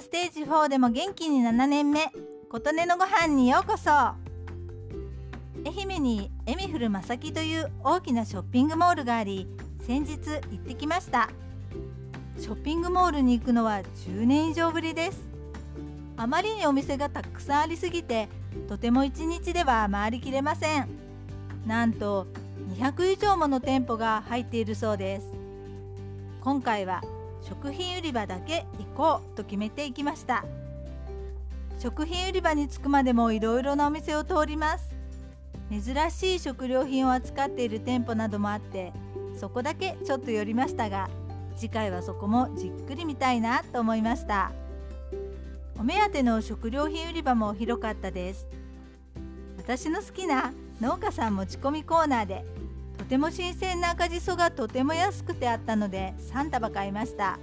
ステージ4でも元気に7年目。琴音のご飯にようこそ。愛媛にエミフルまさきという大きなショッピングモールがあり先日行ってきました。ショッピングモールに行くのは10年以上ぶりです。あまりにお店がたくさんありすぎてとても1日では回りきれません。なんと200以上もの店舗が入っているそうです。今回は食品売り場だけ行こうと決めていきました。食品売り場に着くまでもいろいろなお店を通ります。珍しい食料品を扱っている店舗などもあってそこだけちょっと寄りましたが次回はそこもじっくり見たいなと思いました。お目当ての食料品売り場も広かったです。私の好きな農家さん持ち込みコーナーでても新鮮な赤じそがとても安くてあったので3束買いました。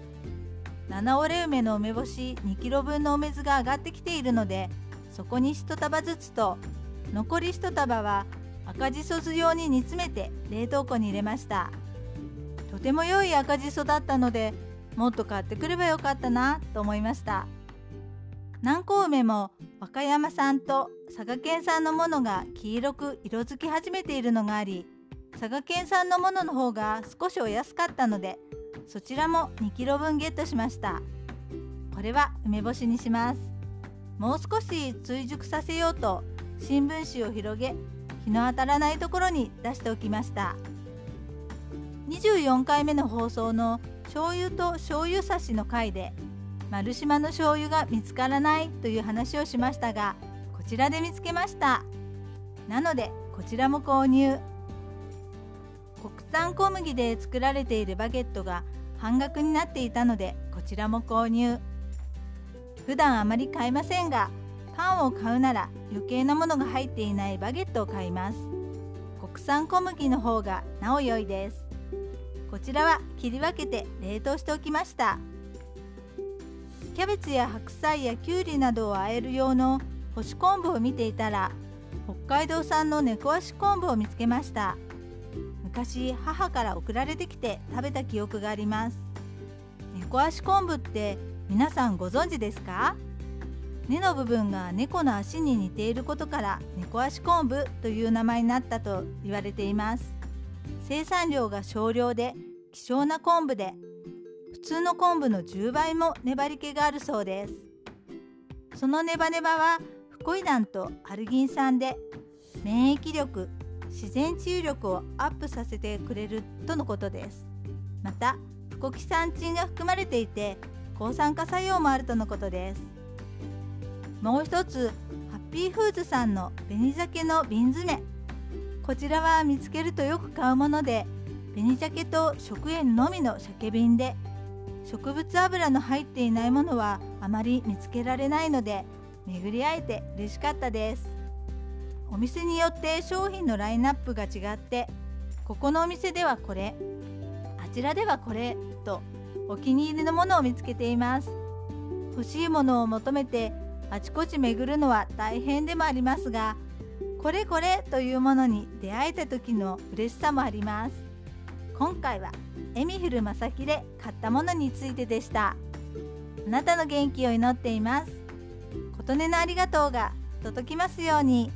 七折れ梅の梅干し 2kg 分のお水が上がってきているのでそこに1束ずつと残り1束は赤じそ酢用に煮詰めて冷凍庫に入れました。とても良い赤じそだったのでもっと買ってくればよかったなと思いました。南高梅も和歌山産と佐賀県産のものが黄色く色づき始めているのがあり佐賀県産のものの方が少しお安かったのでそちらも 2kg 分ゲットしました。これは梅干しにします。もう少し追熟させようと新聞紙を広げ日の当たらないところに出しておきました。24回目の放送の醤油と醤油差しの回で丸島の醤油が見つからないという話をしましたがこちらで見つけました。なのでこちらも購入。国産小麦で作られているバゲットが半額になっていたのでこちらも購入。普段あまり買いませんがパンを買うなら余計なものが入っていないバゲットを買います。国産小麦の方がなお良いです。こちらは切り分けて冷凍しておきました。キャベツや白菜やきゅうりなどを和える用の干し昆布を見ていたら北海道産の猫足昆布を見つけました。昔母から送られてきて食べた記憶があります。猫足昆布って皆さんご存知ですか？根の部分が猫の足に似ていることから猫足昆布という名前になったと言われています。生産量が少量で希少な昆布で普通の昆布の10倍も粘り気があるそうです。そのネバネバはフコイダンとアルギン酸で免疫力自然治癒力をアップさせてくれるとのことです。またフコキサンチンが含まれていて抗酸化作用もあるとのことです。もう一つハッピーフーズさんの紅鮭の瓶詰。めこちらは見つけるとよく買うもので紅鮭と食塩のみの鮭瓶で植物油の入っていないものはあまり見つけられないので巡り会えて嬉しかったです。お店によって商品のラインナップが違ってここのお店ではこれあちらではこれとお気に入りのものを見つけています。欲しいものを求めてあちこち巡るのは大変でもありますがこれこれというものに出会えた時の嬉しさもあります。今回はエミフルまさきで買ったものについてでした。あなたの元気を祈っています。琴音のありがとうが届きますように。